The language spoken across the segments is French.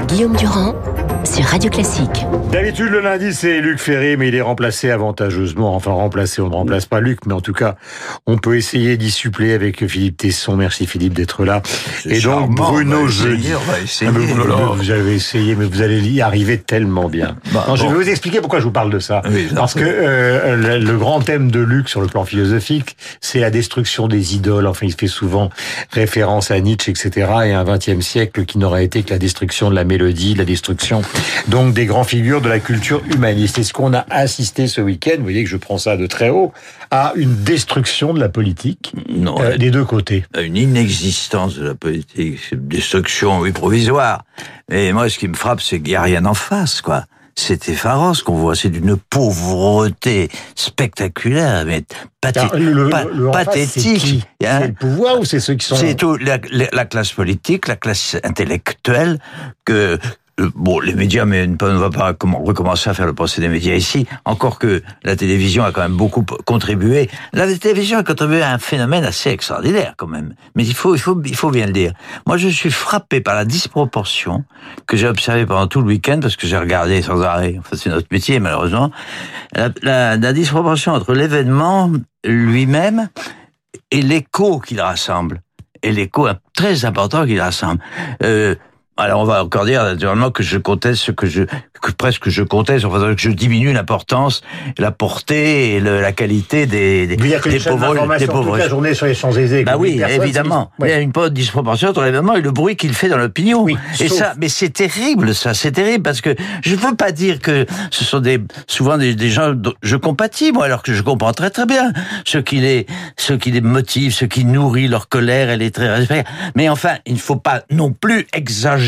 Guillaume Durand sur Radio Classique. D'habitude, le lundi, c'est Luc Ferré, mais il est remplacé avantageusement. Enfin, remplacé, on ne remplace pas Luc, mais en tout cas, on peut essayer d'y suppléer avec Philippe Tesson. Merci Philippe d'être là. Et donc, Bruno Jeudi. Ah, vous, vous, avez essayé, mais vous allez y arriver tellement bien. Bah, non, Je vais vous expliquer pourquoi je vous parle de ça. Parce que euh, le, grand thème de Luc sur le plan philosophique, c'est la destruction des idoles. Enfin, il fait souvent référence à Nietzsche, etc. Et un XXe siècle qui n'aurait été que la destruction de la mélodie, la destruction donc des grands figures de la culture humaniste. Est-ce qu'on a assisté ce week-end, vous voyez que je prends ça de très haut, à une destruction de la politique non, euh, des deux côtés Une inexistence de la politique, une destruction, oui, provisoire. Et moi, ce qui me frappe, c'est qu'il n'y a rien en face, quoi c'est effarant ce qu'on voit. C'est d'une pauvreté spectaculaire, mais pathétique. C'est le pouvoir ou c'est ceux qui sont... C'est tout la, la, classe politique, la classe intellectuelle que euh, bon, les médias, mais on ne va pas recommencer à faire le procès des médias ici. Encore que la télévision a quand même beaucoup contribué. La télévision a contribué à un phénomène assez extraordinaire, quand même. Mais il faut, il faut, il faut bien le dire. Moi, je suis frappé par la disproportion que j'ai observée pendant tout le week-end, parce que j'ai regardé sans arrêt. Enfin, c'est notre métier, malheureusement. La, la, disproportion entre l'événement lui-même et l'écho qu'il rassemble. Et l'écho très important qu'il rassemble. Euh, alors on va encore dire naturellement que je conteste ce que je que presque je conteste, enfin que je diminue l'importance, la portée et le, la qualité des des, des pauvres des pauvres. Toute la journée sur les Champs-Élysées. Bah oui, évidemment. Il y a une disproportion entre l'événement et le bruit qu'il fait dans l'opinion. Oui, et ça, mais c'est terrible ça, c'est terrible parce que je veux pas dire que ce sont des souvent des, des gens dont je compatis moi alors que je comprends très très bien ce qui les ce qui les motive, ce qui nourrit leur colère, elle est très. Mais enfin, il ne faut pas non plus exagérer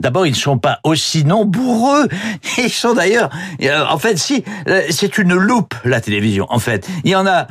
D'abord, ils ne sont pas aussi nombreux. Ils sont d'ailleurs, euh, en fait, si, euh, c'est une loupe, la télévision, en fait. Il y en a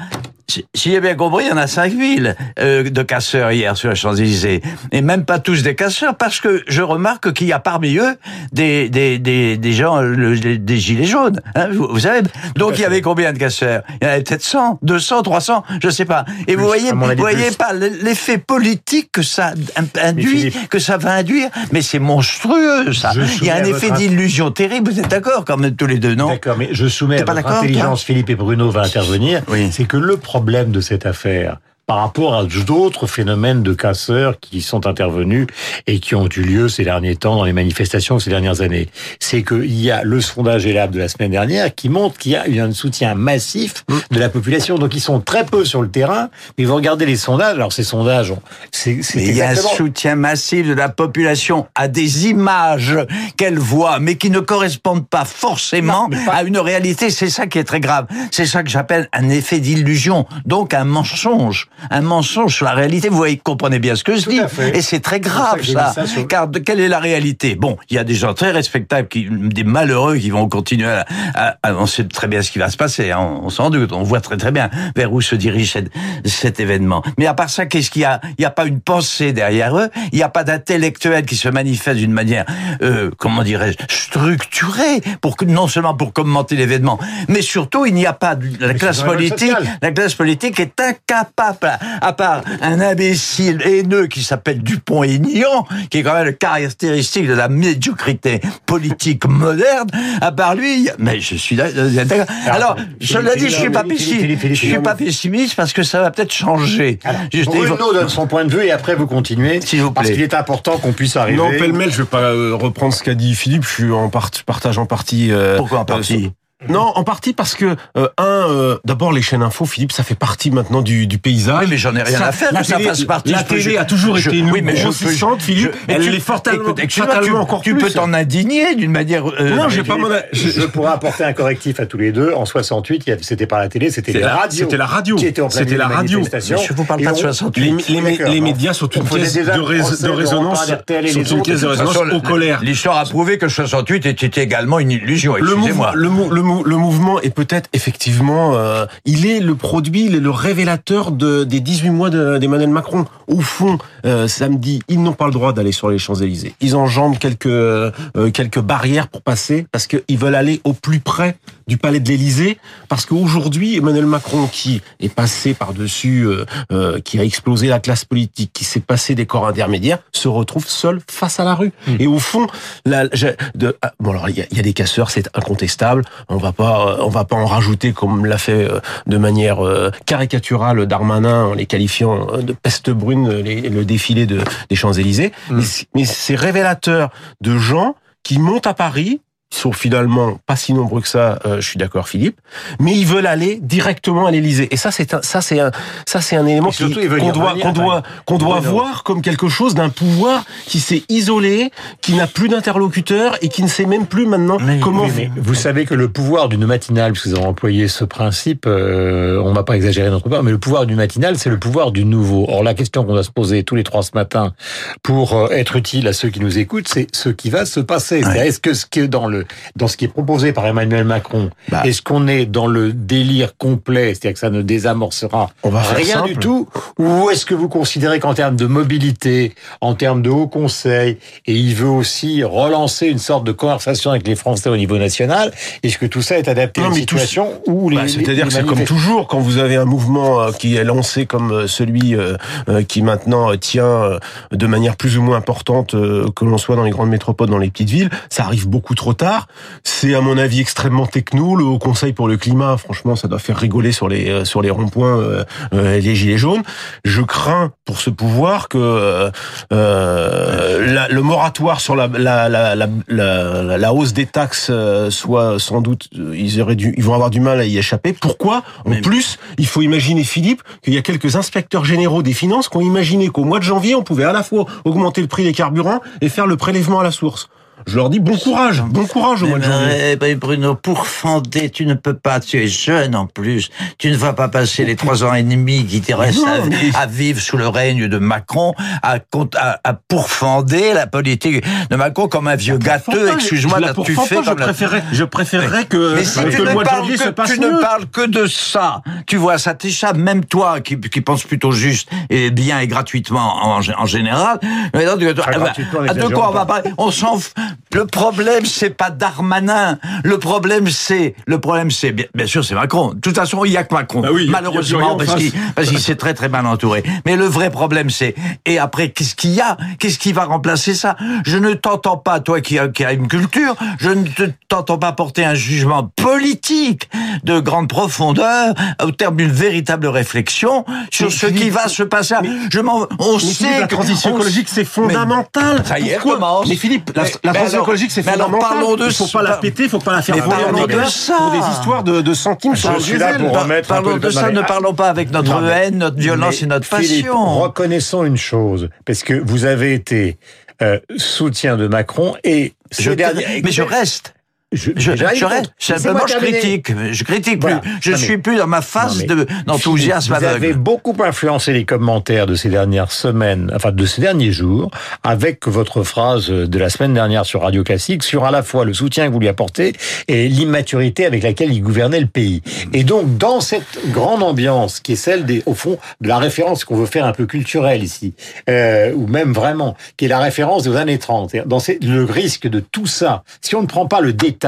si j'ai bien compris, il y en a 5000 euh, de casseurs hier sur la Champs-Élysées. Et même pas tous des casseurs, parce que je remarque qu'il y a parmi eux des, des, des, des gens, des gilets jaunes. Hein, vous, savez Donc il y avait combien de casseurs? Il y en avait peut-être 100, 200, 300, je sais pas. Et vous voyez, vous voyez pas l'effet politique que ça induit, que ça va induire, mais c'est monstrueux ça. Il y a un effet d'illusion terrible, vous êtes d'accord quand même tous les deux, non? D'accord, mais je soumets à votre intelligence, Philippe et Bruno va intervenir, oui. c'est que le problème problème de cette affaire par rapport à d'autres phénomènes de casseurs qui sont intervenus et qui ont eu lieu ces derniers temps dans les manifestations ces dernières années. C'est qu'il y a le sondage ELAB de la semaine dernière qui montre qu'il y a eu un soutien massif de la population. Donc ils sont très peu sur le terrain, mais vous regardez les sondages, alors ces sondages, c'est il y a un soutien massif de la population à des images qu'elle voit, mais qui ne correspondent pas forcément à une réalité. C'est ça qui est très grave. C'est ça que j'appelle un effet d'illusion, donc un mensonge un mensonge sur la réalité. Vous voyez, comprenez bien ce que je dis. Et c'est très grave, ça. Car de, quelle est la réalité? Bon, il y a des gens très respectables, qui, des malheureux qui vont continuer à, à, on sait très bien ce qui va se passer. Hein, on, s'en doute. On voit très très bien vers où se dirige cet, événement. Mais à part ça, qu'est-ce qu'il y a? Il n'y a pas une pensée derrière eux. Il n'y a pas d'intellectuel qui se manifeste d'une manière, euh, comment dirais-je, structurée pour que non seulement pour commenter l'événement, mais surtout il n'y a pas la classe politique. La classe politique est incapable à part un imbécile haineux qui s'appelle Dupont-Aignan, qui est quand même le caractéristique de la médiocrité politique moderne, à part lui, mais je suis d'accord. Alors, je l'ai dit, je suis pas pessimiste, je suis pas pessimiste parce que ça va peut-être changer. Juste, Bruno donne son point de vue et après vous continuez. S'il vous plaît. Parce qu'il est important qu'on puisse arriver. Non, pêle-mêle, je vais pas euh, reprendre ce qu'a dit Philippe, je suis en partage en partie. Euh, Pourquoi en partie? Non, en partie parce que euh, un, euh, d'abord les chaînes info, Philippe, ça fait partie maintenant du, du paysage. Oui, mais j'en ai rien à faire. La télé, ça fasse partie. La télé a toujours été une oui, mais grossissante, Philippe. Je, elle est fortement, fatalement encore tu plus. Tu peux t'en indigner d'une manière. Euh, non, j'ai pas mon. Je, je pourrais apporter un correctif à tous les deux. En 68, c'était pas la télé, c'était la radio. C'était la radio. C'était la radio. Je vous parle pas de 68. Les médias sont une pièce de résonance. Sont une pièce de résonance aux colères. L'histoire a prouvé que 68 était également une illusion. Le mouvement et peut-être effectivement, euh, il est le produit, il est le révélateur de, des 18 mois d'Emmanuel Macron. Au fond, euh, samedi, ils n'ont pas le droit d'aller sur les Champs-Élysées. Ils enjambent quelques euh, quelques barrières pour passer parce qu'ils veulent aller au plus près du palais de l'Élysée, parce qu'aujourd'hui, Emmanuel Macron, qui est passé par-dessus, euh, euh, qui a explosé la classe politique, qui s'est passé des corps intermédiaires, se retrouve seul face à la rue. Hmm. Et au fond, la, de, ah, bon alors il y a, des casseurs, c'est incontestable. On va pas, on va pas en rajouter comme l'a fait de manière caricaturale Darmanin en les qualifiant de peste brune le défilé de, des Champs-Élysées. Hmm. mais c'est révélateur de gens qui montent à Paris, ils sont finalement pas si nombreux que ça, euh, je suis d'accord Philippe, mais ils veulent aller directement à l'Élysée. Et ça c'est un ça c'est un ça c'est un élément qu'on doit qu'on doit qu'on doit voir comme quelque chose d'un pouvoir qui s'est isolé, qui n'a plus d'interlocuteur et qui ne sait même plus maintenant comment vous savez que le pouvoir d'une matinale, puisque vous avez employé ce principe, euh, on va pas exagérer notre part, mais le pouvoir du matinale, c'est le pouvoir du nouveau. Or la question qu'on doit se poser tous les trois ce matin pour euh, être utile à ceux qui nous écoutent, c'est ce qui va se passer. Est-ce que ce qui est dans le dans ce qui est proposé par Emmanuel Macron, bah. est-ce qu'on est dans le délire complet, c'est-à-dire que ça ne désamorcera rien du tout, ou est-ce que vous considérez qu'en termes de mobilité, en termes de haut conseil, et il veut aussi relancer une sorte de conversation avec les Français au niveau national, est-ce que tout ça est adapté à une situation où les... Bah, c'est-à-dire que c'est comme toujours, quand vous avez un mouvement euh, qui est lancé comme euh, celui euh, qui maintenant tient de manière plus ou moins importante que l'on soit dans les grandes métropoles, dans les petites villes, ça arrive beaucoup trop tard c'est à mon avis extrêmement techno. Le Haut Conseil pour le climat, franchement, ça doit faire rigoler sur les euh, sur les ronds-points euh, euh, les gilets jaunes. Je crains pour ce pouvoir que euh, le moratoire sur la la, la, la, la, hausse des taxes soit sans doute ils auraient dû ils vont avoir du mal à y échapper. Pourquoi? En plus, il faut imaginer Philippe qu'il y a quelques inspecteurs généraux des finances qui ont imaginé qu'au mois de janvier, on pouvait à la fois augmenter le prix des carburants et faire le prélèvement à la source. Je leur dis bon courage, bon courage au mois de janvier. Ben, Bruno, pour fonder, tu ne peux pas, tu es jeune en plus, tu ne vas pas passer les trois ans et demi qui te restent à, vivre sous le règne de Macron à, à, à pourfender la politique de Macron comme un vieux gâteux, excuse-moi, là tu fais je préférerais, je préférerais que, mais si tu le mois de janvier se passe Tu ne parles que de ça, tu vois, ça t'échappe, même toi qui, qui pense plutôt juste et bien et gratuitement en, en général. Mais donc, de quoi on va parler On s'en le problème, c'est pas Darmanin. Le problème, c'est le problème, c'est bien, bien, sûr, c'est Macron. De toute façon, il y a que Macron. Bah malheureusement, parce qu'il parce qu'il s'est très très mal entouré. Mais le vrai problème, c'est et après, qu'est-ce qu'il y a? Qu'est-ce qui va remplacer ça? Je ne t'entends pas, toi qui as, qui as une culture, je ne t'entends pas porter un jugement politique de grande profondeur au terme d'une véritable réflexion sur ce qui va se passer. je m'en, on sait que la transition écologique, c'est fondamental. ça y est, Mais Philippe, la, la transition écologique, c'est fondamental. parlons de il faut pas la péter, il faut pas la faire voler en pour des histoires de, de centimes sur le diesel. Parlons de ça, ne parlons pas avec notre haine, notre violence et notre passion. Reconnaissons une chose, parce que vous avez été euh, soutien de Macron et je, mais je reste. Je, je, je, reste, simplement, je critique. Je critique plus. Je suis plus dans ma phase d'enthousiasme Vous avez beaucoup influencé les commentaires de ces dernières semaines, enfin de ces derniers jours, avec votre phrase de la semaine dernière sur Radio Classique sur à la fois le soutien que vous lui apportez et l'immaturité avec laquelle il gouvernait le pays. Et donc, dans cette grande ambiance qui est celle des, au fond, de la référence qu'on veut faire un peu culturelle ici, euh, ou même vraiment, qui est la référence des années 30, dans le risque de tout ça, si on ne prend pas le détail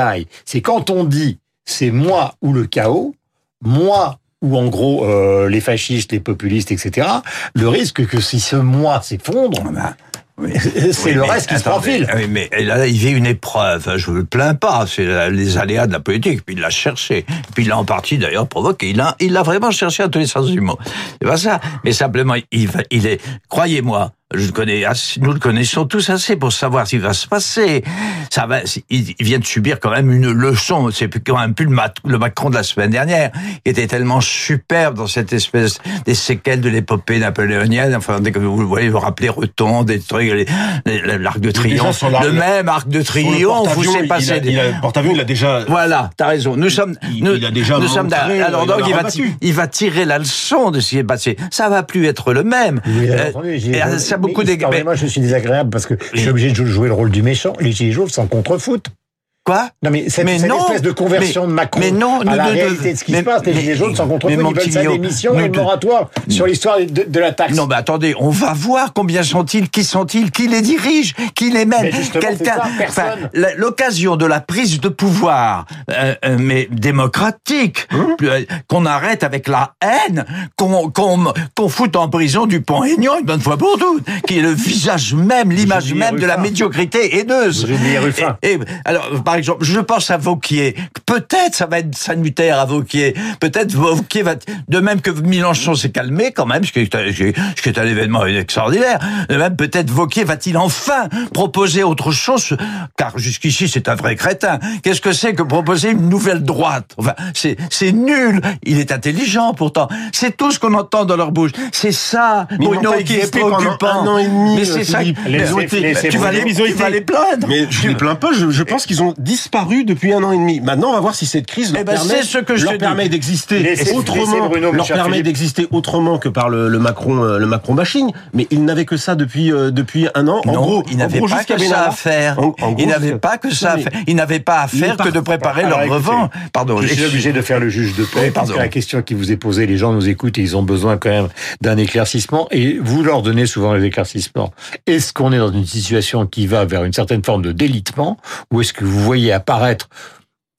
c'est quand on dit c'est moi ou le chaos, moi ou en gros euh, les fascistes, les populistes, etc. Le risque que si ce moi s'effondre, ah bah, c'est le reste qui se profile. Oui, mais là, il vit une épreuve. Je ne le plains pas. C'est les aléas de la politique. Puis il l'a cherché. Puis il l'a en partie d'ailleurs provoqué. Il l'a, il l'a vraiment cherché à tous les sens du mot. C'est pas ça. Mais simplement, il, il est, croyez-moi, je le connais, nous le connaissons tous assez pour savoir ce qui va se passer. Ça va, il vient de subir quand même une leçon. C'est quand même plus le, Macron de la semaine dernière, qui était tellement superbe dans cette espèce des séquelles de l'épopée napoléonienne. Enfin, dès que vous voyez, vous rappelez Reton, des trucs, l'arc de triomphe, le même arc de triomphe. Vous s'est passé. Il a, porte-avions, il a déjà. Voilà, t'as raison. Nous sommes. nous, il a déjà. Nous sommes. Alors donc, il va, il va tirer la leçon de ce qui est passé. Ça va plus être le même. Oui, beaucoup Moi, je suis désagréable parce que je suis obligé de jouer le rôle du méchant. Les Gilets jaunes s'en contrefoot. Quoi? Non, mais cette, Mais cette non, espèce de conversion mais- de Macron mais non, à la deux- réalité de ce qui mais- se passe, les mais- Gilets jaunes sont contre mais eux, ils veulent sa démission et le moratoire sur l'histoire de, de la taxe. Non, mais attendez, on va voir combien sont-ils, qui sont-ils, qui les dirige, qui les mène. La- l'occasion de la prise de pouvoir, euh, euh, mais démocratique, Hum. euh, qu'on arrête avec la haine, qu'on qu'on qu'on foute en prison du pont aignan une bonne fois pour toutes, qui est le visage même, l'image même de la médiocrité haineuse. Et, et, alors, par exemple, je pense à Vauquier. Peut-être ça va être sanitaire à Vauquier. Peut-être Vauquier va, de même que Mélenchon s'est calmé quand même, ce qui est, ce qui est un événement extraordinaire. De même, peut-être Vauquier va-t-il enfin proposer autre chose, car jusqu'ici c'est un vrai crétin. Qu'est-ce que c'est que proposer une nouvelle droite? Enfin, c'est, c'est nul. Il est intelligent pourtant. C'est tout ce qu'on entend dans leur bouche. C'est ça, Mais Bruno, qui est préoccupant. un an et demi, Mais c'est euh, ça. Philippe. Mais- Ils ont été- laissez tu vas les, tu vas les plaindre. Mais je les plains pas, je, je pense qu'ils ont disparu depuis un an et demi. Maintenant, on va voir si cette crise leur Eh ben, permet, c'est ce que je leur permet d'exister autrement, Bruno, leur permet d'exister autrement que par le, le Macron, euh, le Macron bashing. Mais ils n'avaient que ça depuis euh, depuis un an. En non, gros, ils en n'avaient pas que ça à faire. Ils n'avaient pas que ça à faire. Ils n'avaient pas à faire que de par- préparer leur revent. Pardon. Je suis obligé de faire le juge de paix parce que la question qui vous est posée, les gens nous écoutent et ils ont besoin quand même d'un éclaircissement et vous leur donnez souvent les éclaircissements. Est-ce qu'on est dans une situation qui va vers une certaine forme de délitement ou est-ce que vous voyez apparaître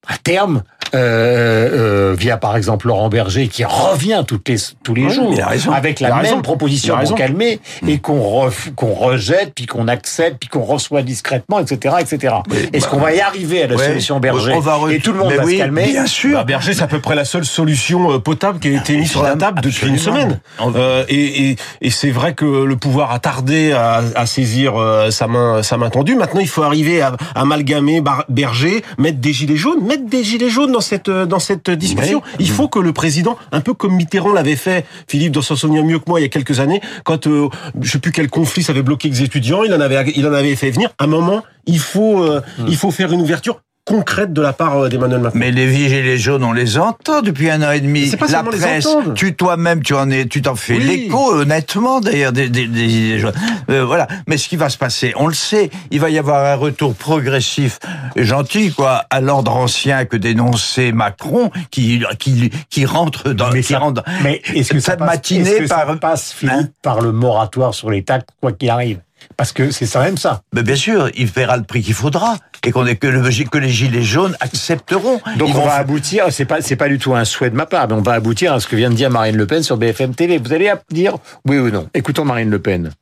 à terme euh, euh, via par exemple Laurent Berger qui revient toutes les, tous les Oui, jours il a raison. avec la raison. même proposition Il a pour raison. calmer et qu'on ref- qu'on rejette puis qu'on accepte puis qu'on reçoit discrètement etc etc. Est-ce qu'on va y arriver à la Ouais. solution Berger On va re- et tout le monde Mais va oui, se calmer Bien sûr. Bah, Berger, c'est à peu près la seule solution euh, potable qui a été mise sur la table depuis une semaine. Euh, et et, et c'est vrai que le pouvoir a tardé à, à saisir euh, sa main sa main tendue. Maintenant, il faut arriver à, à amalgamer Berger, mettre des gilets jaunes, mettre des gilets jaunes dans cette euh, dans cette discussion. Il faut que le président, un peu comme Mitterrand l'avait fait, Philippe doit s'en souvenir mieux que moi il y a quelques années, quand euh, je sais plus quel conflit ça avait bloqué les étudiants, il en avait il en avait fait venir. À un moment, il faut euh, il faut faire une ouverture concrète de la part euh, d'Emmanuel Macron. Mais les gilets jaunes, on les entend depuis un an et demi. C'est pas la les presse, tu toi-même, tu en es, tu t'en fais Oui. l'écho, honnêtement, d'ailleurs, des, des, des gilets jaunes. Euh, voilà. Mais ce qui va se passer, on le sait, il va y avoir un retour progressif, et gentil, quoi, à l'ordre ancien que dénonçait Macron, qui, qui, qui rentre dans, Mais qui ça- rentre Mais est-ce que ça cette passe, matinée est-ce que ça par, passe, Philippe, Hein par le moratoire sur les taxes, quoi qu'il arrive? Parce que c'est ça même ça. Mais bien sûr, il paiera le prix qu'il faudra et qu'on est que, le, que les gilets jaunes accepteront. Donc Ils on vont va aboutir, c'est pas c'est pas du tout un souhait de ma part, mais on va aboutir à ce que vient de dire Marine Le Pen sur BFM TV. Vous allez dire oui ou non? Écoutons Marine Le Pen.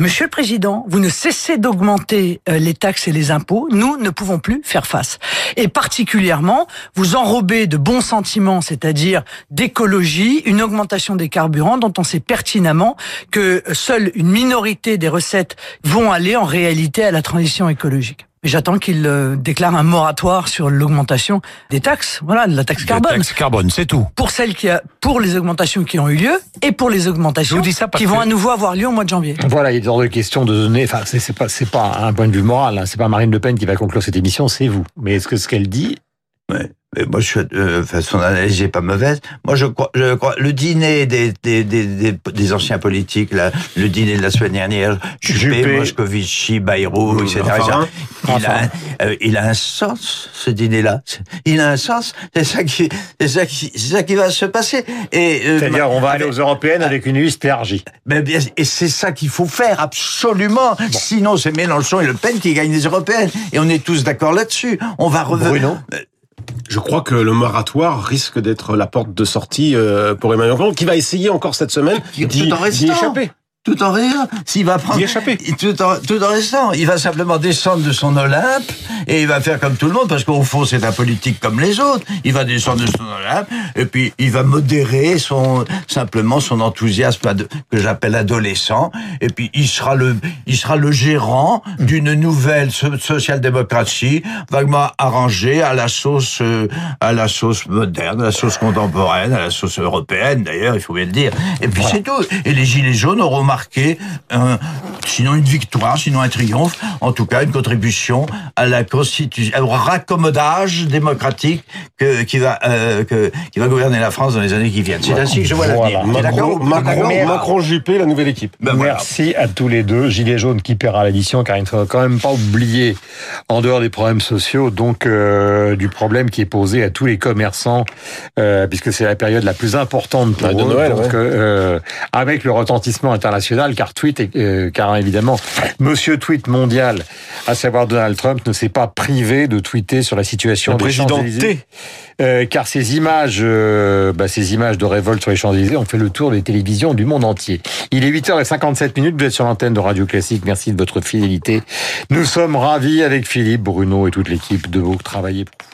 Monsieur le Président, vous ne cessez d'augmenter euh, les taxes et les impôts. Nous ne pouvons plus faire face. Et particulièrement, vous enrobez de bons sentiments, c'est-à-dire d'écologie, une augmentation des carburants dont on sait pertinemment que seule une minorité des recettes vont aller en réalité à la transition écologique. Mais j'attends qu'il euh, déclare un moratoire sur l'augmentation des taxes, voilà, de la taxe carbone taxe carbone, c'est tout. pour celles qui a, pour les augmentations qui ont eu lieu et pour les augmentations qui vont à nouveau avoir lieu au mois de janvier. Voilà, il est hors de question de donner. Enfin, c'est c'est pas c'est pas un point de vue moral. Hein, c'est pas Marine Le Pen qui va conclure cette émission, c'est vous. Mais est-ce que ce qu'elle dit Ouais. Mais moi, je suis, euh, enfin, son analyse n'est pas mauvaise. Moi, je crois, je crois, le dîner des, des, des, des, des anciens politiques, là, le dîner de la semaine dernière, Juppé, Juppé. Moscovici, Bayrou, etc. Raffarin. Il, a, Raffarin. un- euh, il a un sens, ce dîner-là. Il a un sens. C'est ça qui, c'est ça qui, c'est ça qui va se passer. Et, euh, C'est-à-dire, on va aller aux européennes avec une liste élargie. mais bien, et c'est ça qu'il faut faire, absolument. Sinon, c'est Mélenchon et Le Pen qui gagnent les européennes. Et on est tous d'accord là-dessus. On va revenir. Bruno Je crois que le moratoire risque d'être la porte de sortie euh, pour Emmanuel Macron, qui va essayer encore cette semaine d'y échapper. Tout en rien. S'il va prendre. Échapper. Tout en, tout en restant. Il va simplement descendre de son Olympe et il va faire comme tout le monde parce qu'au fond, c'est un politique comme les autres. Il va descendre de son Olympe et puis il va modérer son, simplement son enthousiasme que j'appelle adolescent et puis il sera le, il sera le gérant d'une nouvelle so- social-démocratie vaguement arrangée à la sauce, euh, à la sauce moderne, à la sauce contemporaine, à la sauce européenne d'ailleurs, il faut bien le dire. Et puis c'est tout. Et les gilets jaunes auront marqué un sinon une victoire, sinon un triomphe, en tout cas une contribution à la constitution, au raccommodage démocratique que, qui va euh, que, qui va gouverner la France dans les années qui viennent. C'est ainsi que je vois l'avenir. Macron, Macron, Macron, Juppé, la nouvelle équipe. Ben Merci à tous les deux. Gilet jaune qui paiera l'édition, car il ne faut quand même pas oublier, en dehors des problèmes sociaux, donc euh, du problème qui est posé à tous les commerçants, euh, puisque c'est la période la plus importante pour de eux, Noël, donc, ouais. euh, avec le retentissement international, car tweet, est- euh, car évidemment, Monsieur Tweet mondial, à savoir Donald Trump, ne s'est pas privé de tweeter sur la situation Le des Champs-Élysées. Euh, car ces images, euh, bah, ces images de révolte sur les Champs-Élysées ont fait le tour des télévisions du monde entier. Il est 8h57 minutes, vous êtes sur l'antenne de Radio Classique, merci de votre fidélité. Nous sommes ravis avec Philippe, Bruno et toute l'équipe de vous travailler pour.